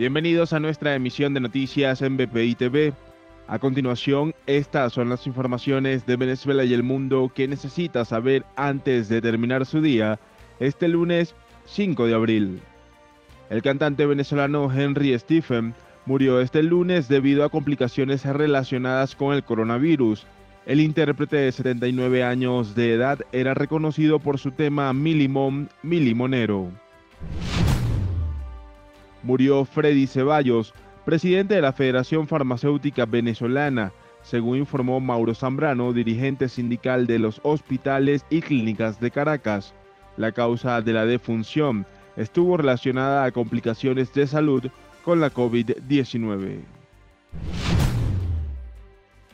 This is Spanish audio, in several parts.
Bienvenidos a nuestra emisión de noticias en BPI TV. A continuación, estas son las informaciones de Venezuela y el mundo que necesita saber antes de terminar su día, este lunes 5 de abril. El cantante venezolano Henry Stephen murió este lunes debido a complicaciones relacionadas con el coronavirus. El intérprete de 79 años de edad era reconocido por su tema Milimón, Milimonero. Murió Freddy Ceballos, presidente de la Federación Farmacéutica Venezolana, según informó Mauro Zambrano, dirigente sindical de los hospitales y clínicas de Caracas. La causa de la defunción estuvo relacionada a complicaciones de salud con la COVID-19.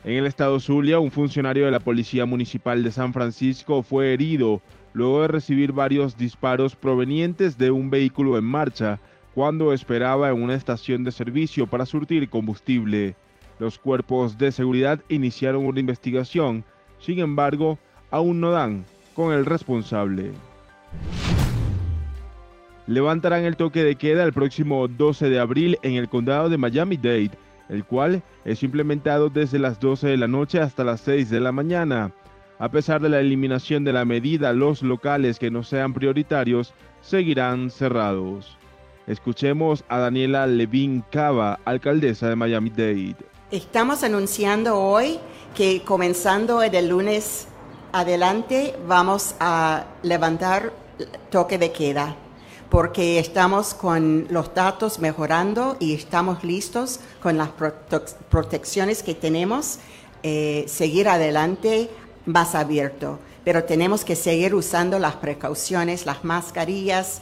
En el estado Zulia, un funcionario de la Policía Municipal de San Francisco fue herido luego de recibir varios disparos provenientes de un vehículo en marcha cuando esperaba en una estación de servicio para surtir combustible. Los cuerpos de seguridad iniciaron una investigación, sin embargo, aún no dan con el responsable. Levantarán el toque de queda el próximo 12 de abril en el condado de Miami-Dade, el cual es implementado desde las 12 de la noche hasta las 6 de la mañana. A pesar de la eliminación de la medida, los locales que no sean prioritarios seguirán cerrados. Escuchemos a Daniela Levin Cava, alcaldesa de Miami-Dade. Estamos anunciando hoy que comenzando el lunes adelante vamos a levantar toque de queda porque estamos con los datos mejorando y estamos listos con las protecciones que tenemos, eh, seguir adelante más abierto. Pero tenemos que seguir usando las precauciones, las mascarillas,